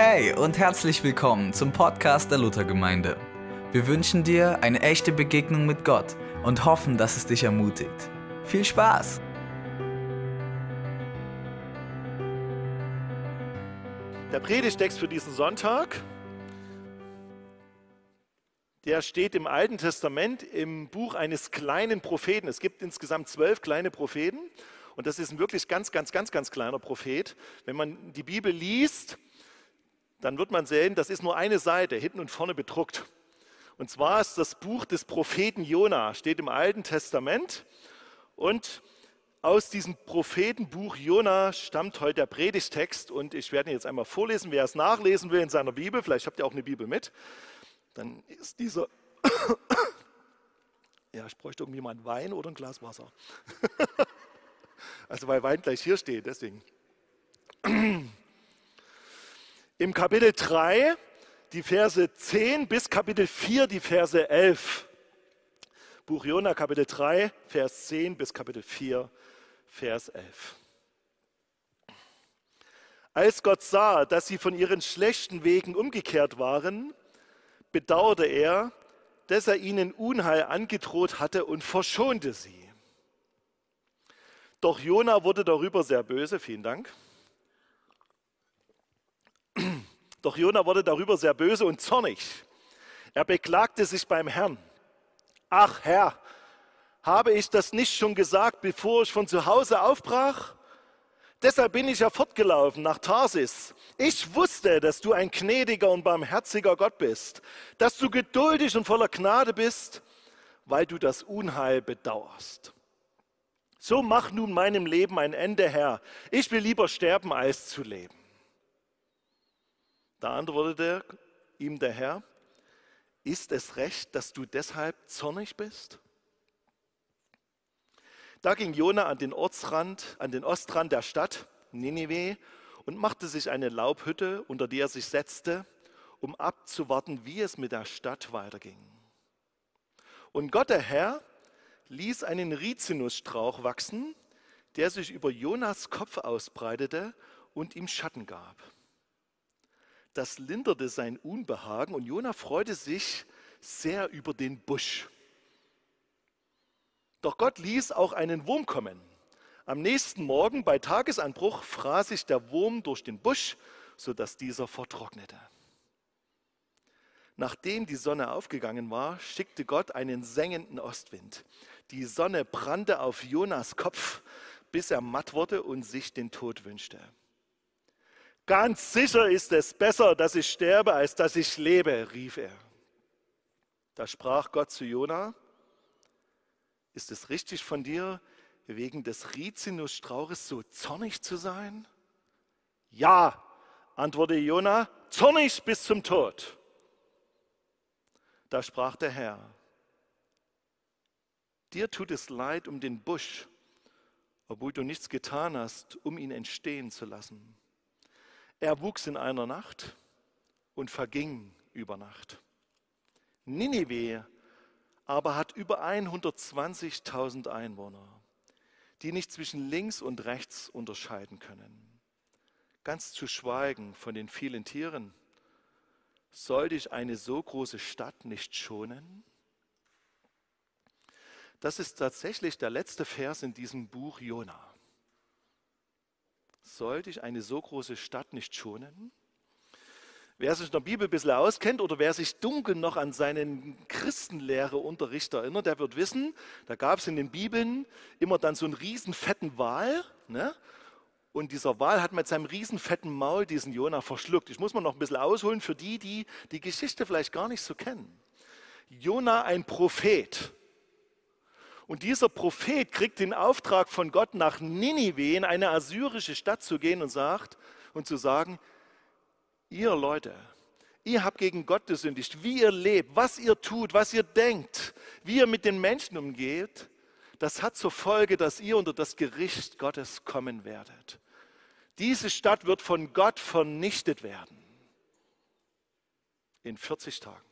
Hey und herzlich willkommen zum Podcast der Luthergemeinde. Wir wünschen dir eine echte Begegnung mit Gott und hoffen, dass es dich ermutigt. Viel Spaß! Der Predigtext für diesen Sonntag, der steht im Alten Testament im Buch eines kleinen Propheten. Es gibt insgesamt zwölf kleine Propheten und das ist ein wirklich ganz, ganz, ganz, ganz kleiner Prophet. Wenn man die Bibel liest, dann wird man sehen, das ist nur eine Seite, hinten und vorne bedruckt. Und zwar ist das Buch des Propheten Jona, steht im Alten Testament. Und aus diesem Prophetenbuch Jona stammt heute der Predigtext. Und ich werde ihn jetzt einmal vorlesen. Wer es nachlesen will in seiner Bibel, vielleicht habt ihr auch eine Bibel mit, dann ist dieser. ja, ich bräuchte irgendwie mal einen Wein oder ein Glas Wasser. also, weil Wein gleich hier steht, deswegen. Im Kapitel 3 die Verse 10 bis Kapitel 4 die Verse 11. Buch Jona Kapitel 3 Vers 10 bis Kapitel 4 Vers 11. Als Gott sah, dass sie von ihren schlechten Wegen umgekehrt waren, bedauerte er, dass er ihnen Unheil angedroht hatte und verschonte sie. Doch Jona wurde darüber sehr böse, vielen Dank Doch Jona wurde darüber sehr böse und zornig. Er beklagte sich beim Herrn. Ach Herr, habe ich das nicht schon gesagt, bevor ich von zu Hause aufbrach? Deshalb bin ich ja fortgelaufen nach Tarsis. Ich wusste, dass du ein gnädiger und barmherziger Gott bist, dass du geduldig und voller Gnade bist, weil du das Unheil bedauerst. So mach nun meinem Leben ein Ende, Herr. Ich will lieber sterben, als zu leben. Da antwortete ihm der Herr, ist es recht, dass du deshalb zornig bist? Da ging Jona an den Ortsrand, an den Ostrand der Stadt Ninive und machte sich eine Laubhütte, unter die er sich setzte, um abzuwarten, wie es mit der Stadt weiterging. Und Gott der Herr ließ einen Rizinusstrauch wachsen, der sich über Jonas Kopf ausbreitete und ihm Schatten gab das linderte sein Unbehagen und Jona freute sich sehr über den Busch. Doch Gott ließ auch einen Wurm kommen. Am nächsten Morgen bei Tagesanbruch fraß sich der Wurm durch den Busch, sodass dieser vertrocknete. Nachdem die Sonne aufgegangen war, schickte Gott einen sengenden Ostwind. Die Sonne brannte auf Jonas Kopf, bis er matt wurde und sich den Tod wünschte. Ganz sicher ist es besser, dass ich sterbe, als dass ich lebe, rief er. Da sprach Gott zu Jona, ist es richtig von dir, wegen des Rizinusstrauches so zornig zu sein? Ja, antwortete Jona, zornig bis zum Tod. Da sprach der Herr, dir tut es leid um den Busch, obwohl du nichts getan hast, um ihn entstehen zu lassen. Er wuchs in einer Nacht und verging über Nacht. Ninive aber hat über 120.000 Einwohner, die nicht zwischen links und rechts unterscheiden können. Ganz zu schweigen von den vielen Tieren. Sollte ich eine so große Stadt nicht schonen? Das ist tatsächlich der letzte Vers in diesem Buch Jona. Sollte ich eine so große Stadt nicht schonen? Wer sich in der Bibel ein bisschen auskennt oder wer sich dunkel noch an seinen Christenlehreunterricht erinnert, der wird wissen, da gab es in den Bibeln immer dann so einen riesen fetten Wal. Ne? Und dieser Wal hat mit seinem riesen fetten Maul diesen Jona verschluckt. Ich muss mal noch ein bisschen ausholen für die, die die Geschichte vielleicht gar nicht so kennen. Jona, ein Prophet, und dieser Prophet kriegt den Auftrag von Gott, nach Ninive, in eine assyrische Stadt zu gehen und sagt und zu sagen, ihr Leute, ihr habt gegen Gott gesündigt, wie ihr lebt, was ihr tut, was ihr denkt, wie ihr mit den Menschen umgeht, das hat zur Folge, dass ihr unter das Gericht Gottes kommen werdet. Diese Stadt wird von Gott vernichtet werden. In 40 Tagen.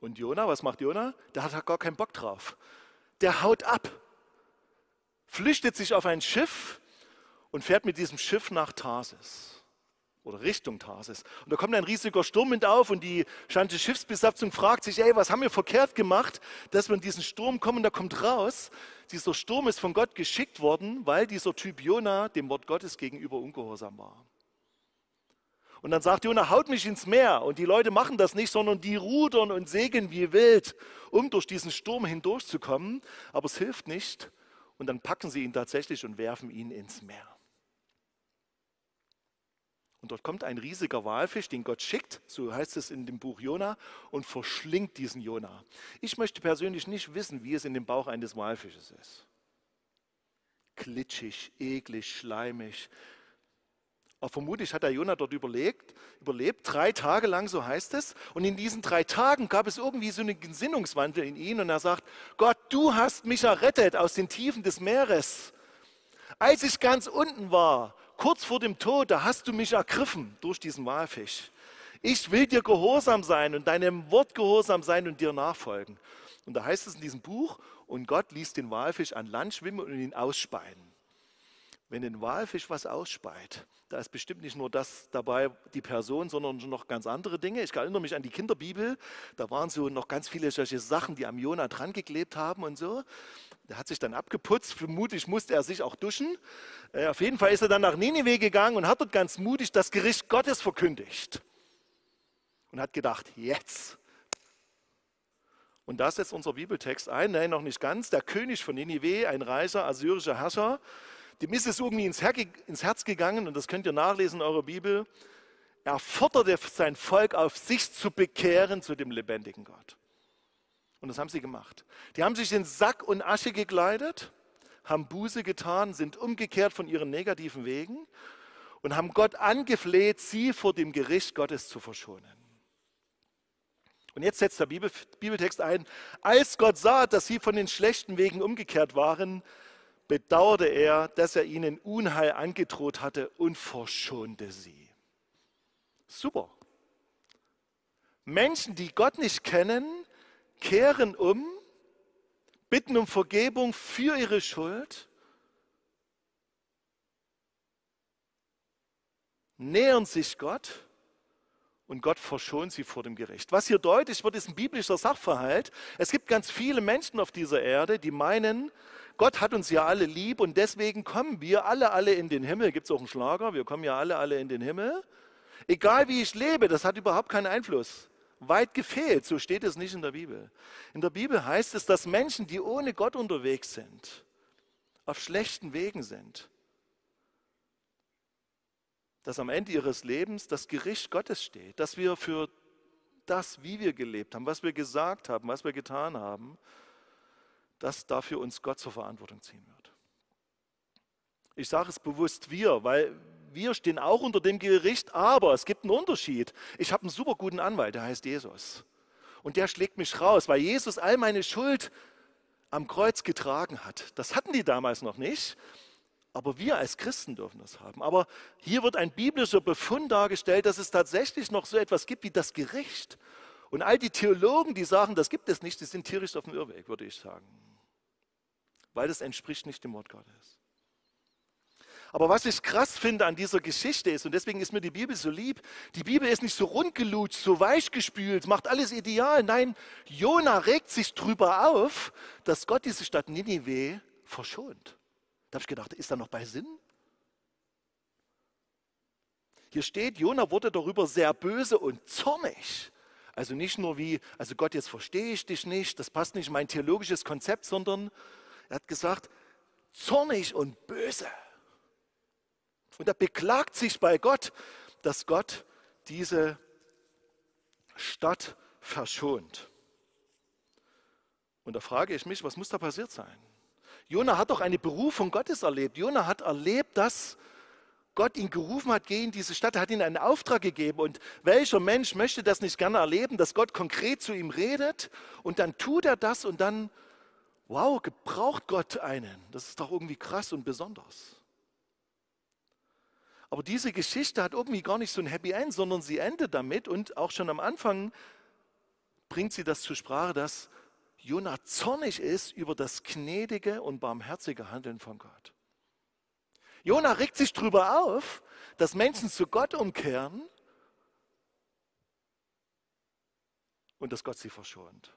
Und Jona, was macht Jona? Der hat gar keinen Bock drauf. Der haut ab, flüchtet sich auf ein Schiff und fährt mit diesem Schiff nach Tarsis oder Richtung Tarsis. Und da kommt ein riesiger Sturmwind auf und die ganze Schiffsbesatzung fragt sich, ey, was haben wir verkehrt gemacht, dass wir in diesen Sturm kommen? Da kommt raus, dieser Sturm ist von Gott geschickt worden, weil dieser Typ Jona dem Wort Gottes gegenüber ungehorsam war. Und dann sagt Jona, haut mich ins Meer. Und die Leute machen das nicht, sondern die rudern und segeln wie wild, um durch diesen Sturm hindurchzukommen. Aber es hilft nicht. Und dann packen sie ihn tatsächlich und werfen ihn ins Meer. Und dort kommt ein riesiger Walfisch, den Gott schickt, so heißt es in dem Buch Jona, und verschlingt diesen Jona. Ich möchte persönlich nicht wissen, wie es in dem Bauch eines Walfisches ist. Klitschig, eklig, schleimig. Aber vermutlich hat der Jona dort überlegt, überlebt, drei Tage lang, so heißt es. Und in diesen drei Tagen gab es irgendwie so einen Gesinnungswandel in ihn. Und er sagt, Gott, du hast mich errettet aus den Tiefen des Meeres. Als ich ganz unten war, kurz vor dem Tod, da hast du mich ergriffen durch diesen Walfisch. Ich will dir gehorsam sein und deinem Wort gehorsam sein und dir nachfolgen. Und da heißt es in diesem Buch, und Gott ließ den Walfisch an Land schwimmen und ihn ausspeien. Wenn ein Walfisch was ausspeit, da ist bestimmt nicht nur das dabei, die Person, sondern noch ganz andere Dinge. Ich erinnere mich an die Kinderbibel, da waren so noch ganz viele solche Sachen, die am Jona dran geklebt haben und so. Der hat sich dann abgeputzt, vermutlich musste er sich auch duschen. Äh, auf jeden Fall ist er dann nach Ninive gegangen und hat dort ganz mutig das Gericht Gottes verkündigt. Und hat gedacht, jetzt. Und da setzt unser Bibeltext ein, nein, noch nicht ganz. Der König von Ninive, ein reicher assyrischer Herrscher, dem ist es irgendwie ins Herz gegangen, und das könnt ihr nachlesen in eurer Bibel. Er forderte sein Volk auf, sich zu bekehren zu dem lebendigen Gott. Und das haben sie gemacht. Die haben sich in Sack und Asche gekleidet, haben Buße getan, sind umgekehrt von ihren negativen Wegen und haben Gott angefleht, sie vor dem Gericht Gottes zu verschonen. Und jetzt setzt der Bibel, Bibeltext ein, als Gott sah, dass sie von den schlechten Wegen umgekehrt waren, bedauerte er, dass er ihnen Unheil angedroht hatte und verschonte sie. Super. Menschen, die Gott nicht kennen, kehren um, bitten um Vergebung für ihre Schuld, nähern sich Gott und Gott verschont sie vor dem Gericht. Was hier deutlich wird, ist ein biblischer Sachverhalt. Es gibt ganz viele Menschen auf dieser Erde, die meinen, Gott hat uns ja alle lieb und deswegen kommen wir alle, alle in den Himmel. Gibt es auch einen Schlager? Wir kommen ja alle, alle in den Himmel. Egal wie ich lebe, das hat überhaupt keinen Einfluss weit gefehlt. So steht es nicht in der Bibel. In der Bibel heißt es, dass Menschen, die ohne Gott unterwegs sind, auf schlechten Wegen sind, dass am Ende ihres Lebens das Gericht Gottes steht, dass wir für das, wie wir gelebt haben, was wir gesagt haben, was wir getan haben, dass dafür uns Gott zur Verantwortung ziehen wird. Ich sage es bewusst wir, weil wir stehen auch unter dem Gericht, aber es gibt einen Unterschied. Ich habe einen super guten Anwalt, der heißt Jesus. Und der schlägt mich raus, weil Jesus all meine Schuld am Kreuz getragen hat. Das hatten die damals noch nicht, aber wir als Christen dürfen das haben. Aber hier wird ein biblischer Befund dargestellt, dass es tatsächlich noch so etwas gibt wie das Gericht. Und all die Theologen, die sagen, das gibt es nicht, die sind tierisch auf dem Irrweg, würde ich sagen. Weil das entspricht nicht dem Wort Gottes. Aber was ich krass finde an dieser Geschichte ist, und deswegen ist mir die Bibel so lieb, die Bibel ist nicht so rundgelutscht, so weichgespült, macht alles ideal. Nein, Jona regt sich drüber auf, dass Gott diese Stadt Ninive verschont. Da habe ich gedacht, ist da noch bei Sinn? Hier steht, Jona wurde darüber sehr böse und zornig. Also nicht nur wie, also Gott, jetzt verstehe ich dich nicht, das passt nicht in mein theologisches Konzept, sondern er hat gesagt, zornig und böse. Und er beklagt sich bei Gott, dass Gott diese Stadt verschont. Und da frage ich mich, was muss da passiert sein? Jona hat doch eine Berufung Gottes erlebt. Jona hat erlebt, dass Gott ihn gerufen hat, geh in diese Stadt, er hat ihm einen Auftrag gegeben. Und welcher Mensch möchte das nicht gerne erleben, dass Gott konkret zu ihm redet und dann tut er das und dann, wow, gebraucht Gott einen. Das ist doch irgendwie krass und besonders. Aber diese Geschichte hat irgendwie gar nicht so ein Happy End, sondern sie endet damit und auch schon am Anfang bringt sie das zur Sprache, dass Jonah zornig ist über das gnädige und barmherzige Handeln von Gott. Jona regt sich darüber auf, dass Menschen zu Gott umkehren und dass Gott sie verschont.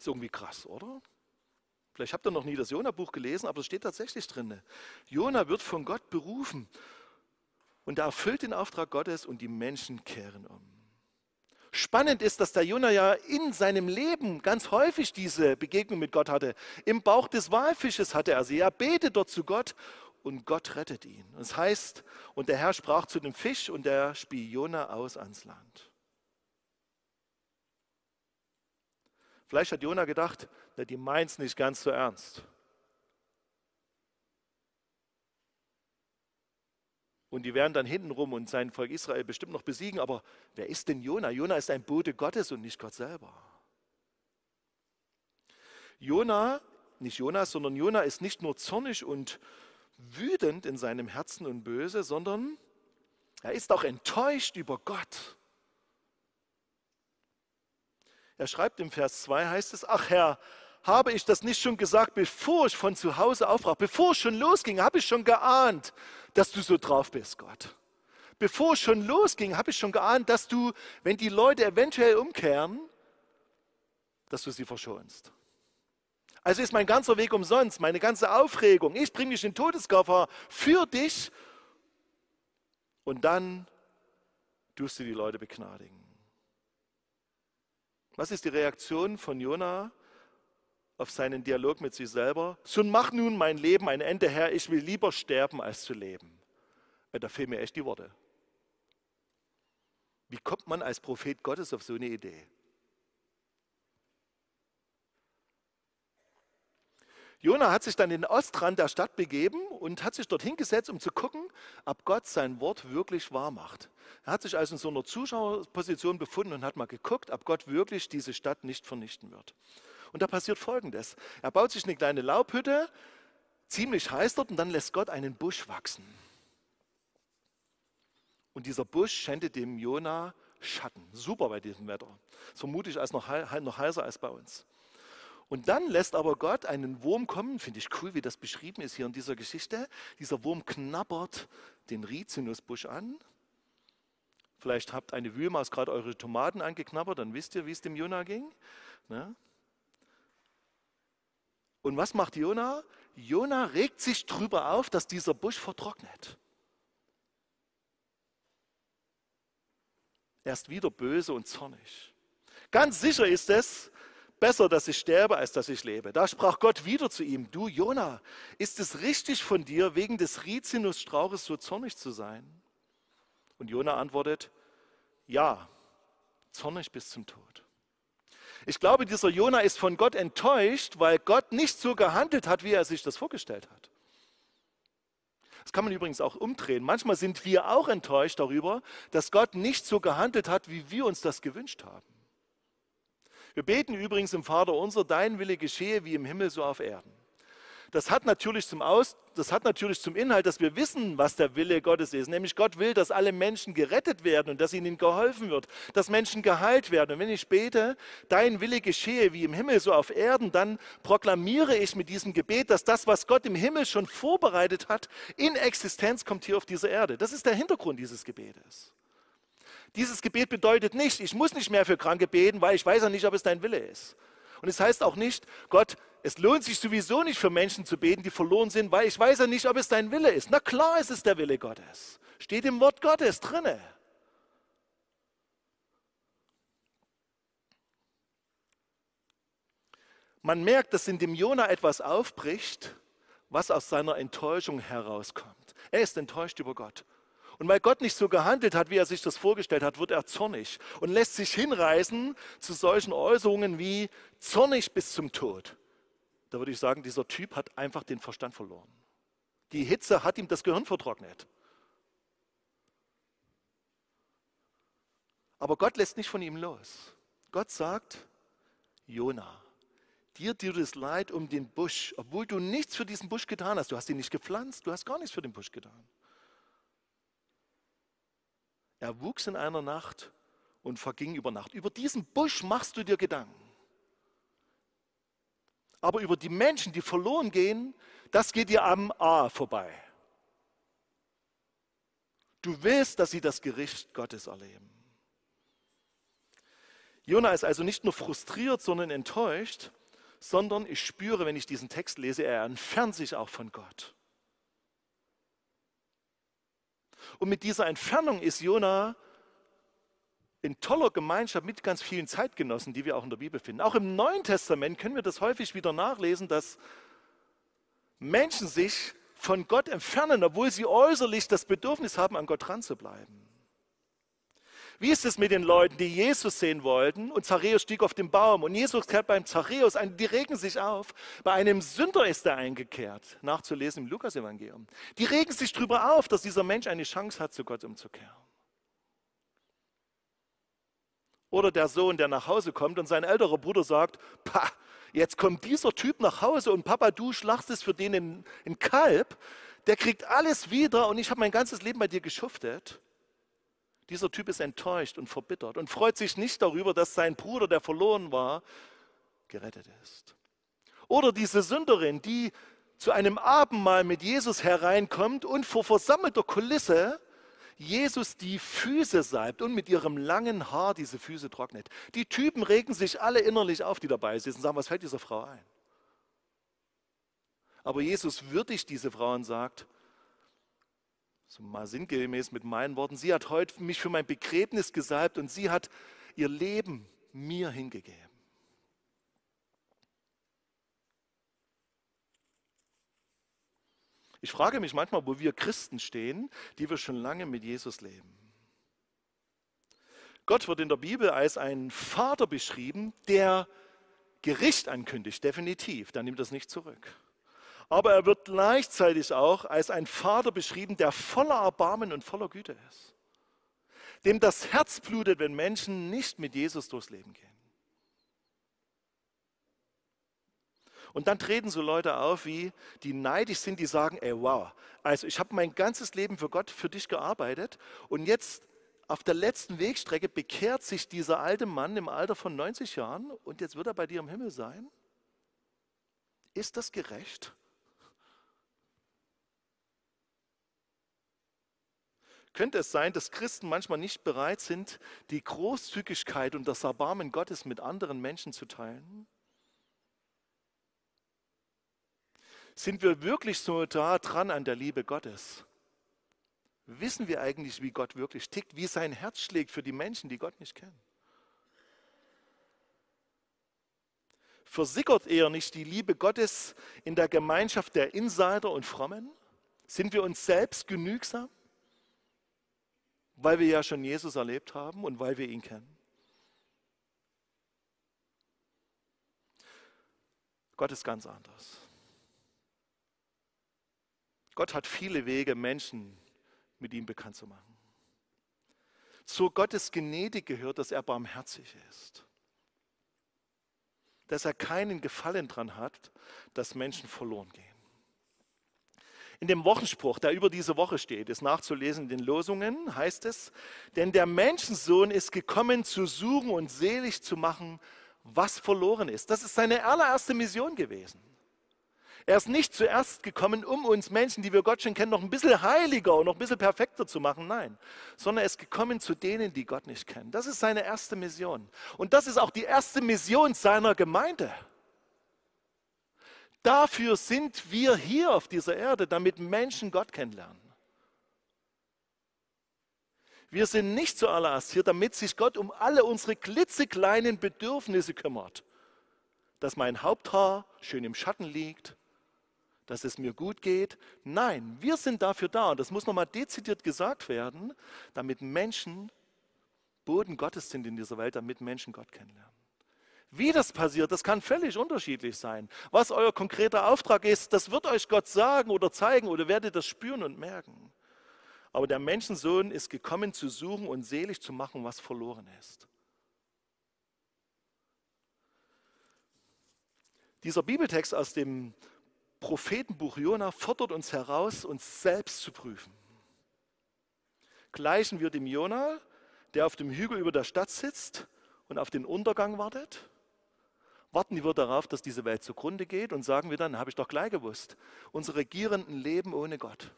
Ist irgendwie krass, oder? Vielleicht habt ihr noch nie das Jona-Buch gelesen, aber es steht tatsächlich drin. Jona wird von Gott berufen und er erfüllt den Auftrag Gottes und die Menschen kehren um. Spannend ist, dass der Jona ja in seinem Leben ganz häufig diese Begegnung mit Gott hatte. Im Bauch des Walfisches hatte er sie. Er betet dort zu Gott und Gott rettet ihn. Das heißt, und der Herr sprach zu dem Fisch und der spie Jona aus ans Land. Vielleicht hat Jona gedacht, na, die meint es nicht ganz so ernst. Und die werden dann hintenrum und sein Volk Israel bestimmt noch besiegen. Aber wer ist denn Jona? Jona ist ein Bote Gottes und nicht Gott selber. Jona, nicht Jonas, sondern Jona ist nicht nur zornig und wütend in seinem Herzen und böse, sondern er ist auch enttäuscht über Gott. Er schreibt im Vers 2, heißt es, ach Herr, habe ich das nicht schon gesagt, bevor ich von zu Hause aufbrach, bevor es schon losging, habe ich schon geahnt, dass du so drauf bist, Gott. Bevor es schon losging, habe ich schon geahnt, dass du, wenn die Leute eventuell umkehren, dass du sie verschonst. Also ist mein ganzer Weg umsonst, meine ganze Aufregung. Ich bringe mich in Todesgefahr für dich und dann tust du die Leute begnadigen. Was ist die Reaktion von Jona auf seinen Dialog mit sich selber? So mach nun mein Leben ein Ende, Herr, ich will lieber sterben, als zu leben. Da fehlen mir echt die Worte. Wie kommt man als Prophet Gottes auf so eine Idee? Jona hat sich dann in den Ostrand der Stadt begeben und hat sich dort hingesetzt, um zu gucken, ob Gott sein Wort wirklich wahr macht. Er hat sich also in so einer Zuschauerposition befunden und hat mal geguckt, ob Gott wirklich diese Stadt nicht vernichten wird. Und da passiert Folgendes. Er baut sich eine kleine Laubhütte, ziemlich heiß dort, und dann lässt Gott einen Busch wachsen. Und dieser Busch schendet dem Jona Schatten. Super bei diesem Wetter. Das vermute ich als noch, noch heißer als bei uns. Und dann lässt aber Gott einen Wurm kommen, finde ich cool, wie das beschrieben ist hier in dieser Geschichte. Dieser Wurm knabbert den Rizinusbusch an. Vielleicht habt eine Wühlmaus gerade eure Tomaten angeknabbert, dann wisst ihr, wie es dem Jona ging. Ne? Und was macht Jona? Jona regt sich darüber auf, dass dieser Busch vertrocknet. Er ist wieder böse und zornig. Ganz sicher ist es, besser, dass ich sterbe, als dass ich lebe. Da sprach Gott wieder zu ihm, du Jona, ist es richtig von dir, wegen des Rizinusstrauches so zornig zu sein? Und Jona antwortet, ja, zornig bis zum Tod. Ich glaube, dieser Jona ist von Gott enttäuscht, weil Gott nicht so gehandelt hat, wie er sich das vorgestellt hat. Das kann man übrigens auch umdrehen. Manchmal sind wir auch enttäuscht darüber, dass Gott nicht so gehandelt hat, wie wir uns das gewünscht haben. Wir beten übrigens im Vater unser, dein Wille geschehe wie im Himmel so auf Erden. Das hat, natürlich zum Aus, das hat natürlich zum Inhalt, dass wir wissen, was der Wille Gottes ist. Nämlich Gott will, dass alle Menschen gerettet werden und dass ihnen geholfen wird, dass Menschen geheilt werden. Und wenn ich bete, dein Wille geschehe wie im Himmel so auf Erden, dann proklamiere ich mit diesem Gebet, dass das, was Gott im Himmel schon vorbereitet hat, in Existenz kommt hier auf dieser Erde. Das ist der Hintergrund dieses Gebetes. Dieses Gebet bedeutet nicht, ich muss nicht mehr für Kranke beten, weil ich weiß ja nicht, ob es dein Wille ist. Und es heißt auch nicht, Gott, es lohnt sich sowieso nicht für Menschen zu beten, die verloren sind, weil ich weiß ja nicht, ob es dein Wille ist. Na klar ist es der Wille Gottes. Steht im Wort Gottes drinne. Man merkt, dass in dem Jona etwas aufbricht, was aus seiner Enttäuschung herauskommt. Er ist enttäuscht über Gott. Und weil Gott nicht so gehandelt hat, wie er sich das vorgestellt hat, wird er zornig und lässt sich hinreißen zu solchen Äußerungen wie zornig bis zum Tod. Da würde ich sagen, dieser Typ hat einfach den Verstand verloren. Die Hitze hat ihm das Gehirn vertrocknet. Aber Gott lässt nicht von ihm los. Gott sagt, Jona, dir tut es leid um den Busch, obwohl du nichts für diesen Busch getan hast. Du hast ihn nicht gepflanzt, du hast gar nichts für den Busch getan. Er wuchs in einer Nacht und verging über Nacht. Über diesen Busch machst du dir Gedanken. Aber über die Menschen, die verloren gehen, das geht dir am A vorbei. Du willst, dass sie das Gericht Gottes erleben. Jona ist also nicht nur frustriert, sondern enttäuscht, sondern ich spüre, wenn ich diesen Text lese, er entfernt sich auch von Gott. Und mit dieser Entfernung ist Jona in toller Gemeinschaft mit ganz vielen Zeitgenossen, die wir auch in der Bibel finden. Auch im Neuen Testament können wir das häufig wieder nachlesen, dass Menschen sich von Gott entfernen, obwohl sie äußerlich das Bedürfnis haben, an Gott dran zu bleiben. Wie ist es mit den Leuten, die Jesus sehen wollten? Und Zachäus stieg auf den Baum. Und Jesus kehrt beim Zachäus ein, die regen sich auf. Bei einem Sünder ist er eingekehrt, nachzulesen im Lukas-Evangelium. Die regen sich darüber auf, dass dieser Mensch eine Chance hat, zu Gott umzukehren. Oder der Sohn, der nach Hause kommt und sein älterer Bruder sagt, Pah, jetzt kommt dieser Typ nach Hause und Papa, du schlachtest für den ein Kalb, der kriegt alles wieder und ich habe mein ganzes Leben bei dir geschuftet. Dieser Typ ist enttäuscht und verbittert und freut sich nicht darüber, dass sein Bruder, der verloren war, gerettet ist. Oder diese Sünderin, die zu einem Abendmahl mit Jesus hereinkommt und vor versammelter Kulisse Jesus die Füße salbt und mit ihrem langen Haar diese Füße trocknet. Die Typen regen sich alle innerlich auf, die dabei sitzen, und sagen, was fällt dieser Frau ein? Aber Jesus würdigt diese Frau und sagt, so mal sinngemäß mit meinen Worten, sie hat heute mich für mein Begräbnis gesalbt und sie hat ihr Leben mir hingegeben. Ich frage mich manchmal, wo wir Christen stehen, die wir schon lange mit Jesus leben. Gott wird in der Bibel als ein Vater beschrieben, der Gericht ankündigt, definitiv, der nimmt das nicht zurück. Aber er wird gleichzeitig auch als ein Vater beschrieben, der voller Erbarmen und voller Güte ist. Dem das Herz blutet, wenn Menschen nicht mit Jesus durchs Leben gehen. Und dann treten so Leute auf, wie die neidisch sind, die sagen, ey wow, also ich habe mein ganzes Leben für Gott, für dich gearbeitet und jetzt auf der letzten Wegstrecke bekehrt sich dieser alte Mann im Alter von 90 Jahren und jetzt wird er bei dir im Himmel sein? Ist das gerecht? Könnte es sein, dass Christen manchmal nicht bereit sind, die Großzügigkeit und das Erbarmen Gottes mit anderen Menschen zu teilen? Sind wir wirklich so da dran an der Liebe Gottes? Wissen wir eigentlich, wie Gott wirklich tickt, wie sein Herz schlägt für die Menschen, die Gott nicht kennen? Versickert eher nicht die Liebe Gottes in der Gemeinschaft der Insider und Frommen? Sind wir uns selbst genügsam, weil wir ja schon Jesus erlebt haben und weil wir ihn kennen? Gott ist ganz anders. Gott hat viele Wege, Menschen mit ihm bekannt zu machen. Zur Gottes Gnade gehört, dass er barmherzig ist. Dass er keinen Gefallen daran hat, dass Menschen verloren gehen. In dem Wochenspruch, der über diese Woche steht, ist nachzulesen in den Losungen, heißt es, denn der Menschensohn ist gekommen zu suchen und selig zu machen, was verloren ist. Das ist seine allererste Mission gewesen. Er ist nicht zuerst gekommen, um uns Menschen, die wir Gott schon kennen, noch ein bisschen heiliger und noch ein bisschen perfekter zu machen. Nein, sondern er ist gekommen zu denen, die Gott nicht kennen. Das ist seine erste Mission. Und das ist auch die erste Mission seiner Gemeinde. Dafür sind wir hier auf dieser Erde, damit Menschen Gott kennenlernen. Wir sind nicht zuallererst hier, damit sich Gott um alle unsere klitzekleinen Bedürfnisse kümmert. Dass mein Haupthaar schön im Schatten liegt, dass es mir gut geht. Nein, wir sind dafür da, und das muss nochmal dezidiert gesagt werden, damit Menschen Boden Gottes sind in dieser Welt, damit Menschen Gott kennenlernen. Wie das passiert, das kann völlig unterschiedlich sein. Was euer konkreter Auftrag ist, das wird euch Gott sagen oder zeigen oder werdet das spüren und merken. Aber der Menschensohn ist gekommen zu suchen und selig zu machen, was verloren ist. Dieser Bibeltext aus dem Prophetenbuch Jona fordert uns heraus, uns selbst zu prüfen. Gleichen wir dem Jona, der auf dem Hügel über der Stadt sitzt und auf den Untergang wartet? Warten wir darauf, dass diese Welt zugrunde geht und sagen wir dann, habe ich doch gleich gewusst, unsere Regierenden leben ohne Gott.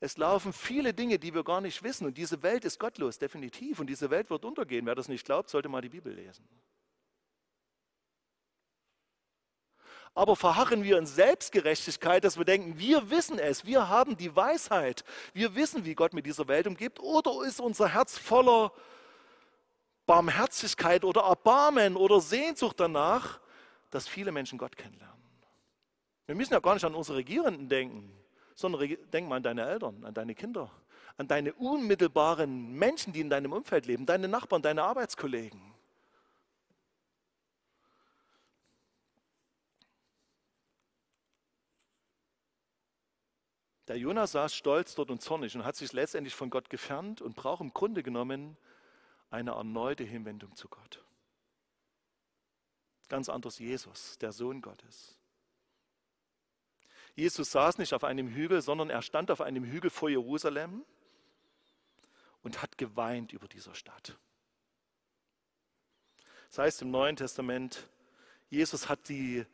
Es laufen viele Dinge, die wir gar nicht wissen und diese Welt ist gottlos, definitiv. Und diese Welt wird untergehen. Wer das nicht glaubt, sollte mal die Bibel lesen. Aber verharren wir in Selbstgerechtigkeit, dass wir denken, wir wissen es, wir haben die Weisheit, wir wissen, wie Gott mit dieser Welt umgibt, oder ist unser Herz voller Barmherzigkeit oder Erbarmen oder Sehnsucht danach, dass viele Menschen Gott kennenlernen? Wir müssen ja gar nicht an unsere Regierenden denken, sondern denk mal an deine Eltern, an deine Kinder, an deine unmittelbaren Menschen, die in deinem Umfeld leben, deine Nachbarn, deine Arbeitskollegen. Der Jonas saß stolz dort und zornig und hat sich letztendlich von Gott gefärbt und braucht im Grunde genommen eine erneute Hinwendung zu Gott. Ganz anders Jesus, der Sohn Gottes. Jesus saß nicht auf einem Hügel, sondern er stand auf einem Hügel vor Jerusalem und hat geweint über dieser Stadt. Das heißt im Neuen Testament, Jesus hat die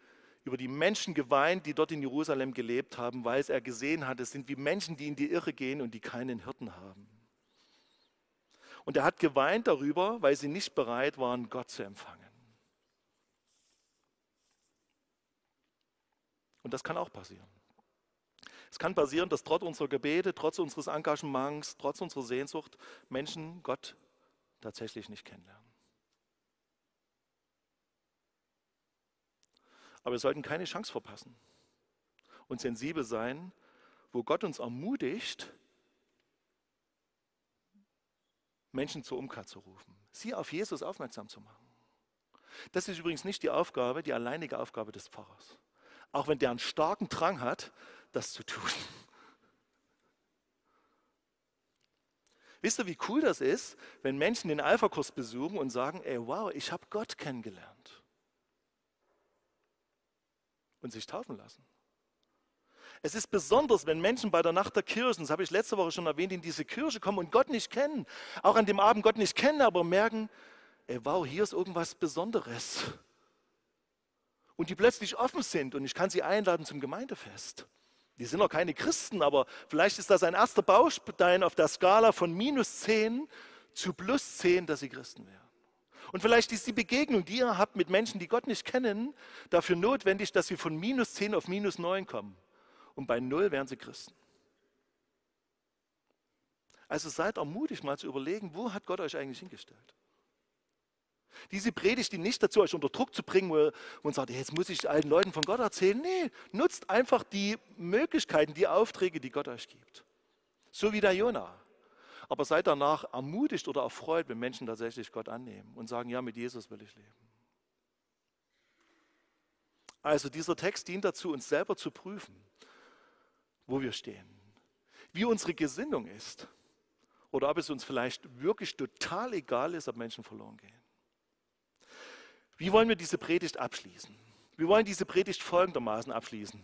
über die Menschen geweint, die dort in Jerusalem gelebt haben, weil er gesehen hat, es sind wie Menschen, die in die Irre gehen und die keinen Hirten haben. Und er hat geweint darüber, weil sie nicht bereit waren, Gott zu empfangen. Und das kann auch passieren. Es kann passieren, dass trotz unserer Gebete, trotz unseres Engagements, trotz unserer Sehnsucht Menschen Gott tatsächlich nicht kennenlernen. Aber wir sollten keine Chance verpassen und sensibel sein, wo Gott uns ermutigt, Menschen zur Umkehr zu rufen, sie auf Jesus aufmerksam zu machen. Das ist übrigens nicht die Aufgabe, die alleinige Aufgabe des Pfarrers. Auch wenn der einen starken Drang hat, das zu tun. Wisst ihr, wie cool das ist, wenn Menschen den Alpha-Kurs besuchen und sagen, ey, wow, ich habe Gott kennengelernt und sich taufen lassen. Es ist besonders, wenn Menschen bei der Nacht der Kirchen, das habe ich letzte Woche schon erwähnt, in diese Kirche kommen und Gott nicht kennen, auch an dem Abend Gott nicht kennen, aber merken, ey, wow, hier ist irgendwas Besonderes. Und die plötzlich offen sind und ich kann sie einladen zum Gemeindefest. Die sind noch keine Christen, aber vielleicht ist das ein erster Baustein auf der Skala von minus 10 zu plus 10, dass sie Christen werden. Und vielleicht ist die Begegnung, die ihr habt mit Menschen, die Gott nicht kennen, dafür notwendig, dass sie von minus 10 auf minus 9 kommen. Und bei 0 werden sie Christen. Also seid ermutigt, mal zu überlegen, wo hat Gott euch eigentlich hingestellt? Diese Predigt, die nicht dazu, euch unter Druck zu bringen, wo man sagt, jetzt muss ich allen Leuten von Gott erzählen. Nee, nutzt einfach die Möglichkeiten, die Aufträge, die Gott euch gibt. So wie der Jonah. Aber seid danach ermutigt oder erfreut, wenn Menschen tatsächlich Gott annehmen und sagen, ja, mit Jesus will ich leben. Also dieser Text dient dazu, uns selber zu prüfen, wo wir stehen, wie unsere Gesinnung ist oder ob es uns vielleicht wirklich total egal ist, ob Menschen verloren gehen. Wie wollen wir diese Predigt abschließen? Wir wollen diese Predigt folgendermaßen abschließen.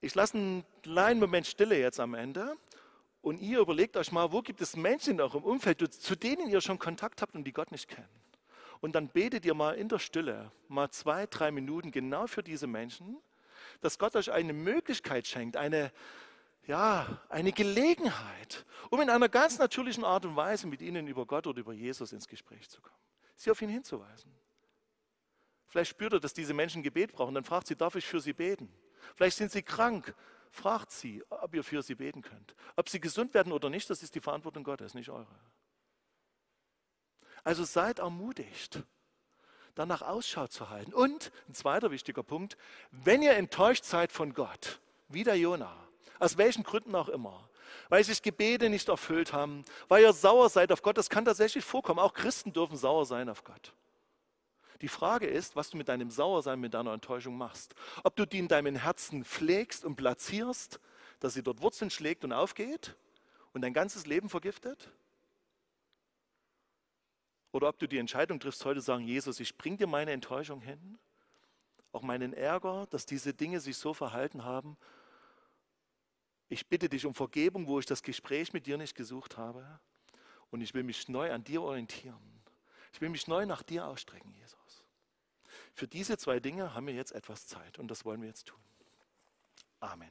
Ich lasse einen kleinen Moment Stille jetzt am Ende und ihr überlegt euch mal, wo gibt es Menschen in eurem Umfeld, zu denen ihr schon Kontakt habt und die Gott nicht kennen. Und dann betet ihr mal in der Stille, mal zwei, drei Minuten genau für diese Menschen, dass Gott euch eine Möglichkeit schenkt, eine, ja, eine Gelegenheit, um in einer ganz natürlichen Art und Weise mit ihnen über Gott oder über Jesus ins Gespräch zu kommen. Sie auf ihn hinzuweisen. Vielleicht spürt er, dass diese Menschen Gebet brauchen, dann fragt sie, darf ich für sie beten? Vielleicht sind sie krank, fragt sie, ob ihr für sie beten könnt. Ob sie gesund werden oder nicht, das ist die Verantwortung Gottes, nicht eure. Also seid ermutigt, danach Ausschau zu halten. Und ein zweiter wichtiger Punkt, wenn ihr enttäuscht seid von Gott, wie der Jona, aus welchen Gründen auch immer, weil sich Gebete nicht erfüllt haben, weil ihr sauer seid auf Gott, das kann tatsächlich vorkommen. Auch Christen dürfen sauer sein auf Gott. Die Frage ist, was du mit deinem Sauersein, mit deiner Enttäuschung machst. Ob du die in deinem Herzen pflegst und platzierst, dass sie dort Wurzeln schlägt und aufgeht und dein ganzes Leben vergiftet. Oder ob du die Entscheidung triffst, heute zu sagen, Jesus, ich bring dir meine Enttäuschung hin, auch meinen Ärger, dass diese Dinge sich so verhalten haben. Ich bitte dich um Vergebung, wo ich das Gespräch mit dir nicht gesucht habe. Und ich will mich neu an dir orientieren. Ich will mich neu nach dir ausstrecken, Jesus. Für diese zwei Dinge haben wir jetzt etwas Zeit und das wollen wir jetzt tun. Amen.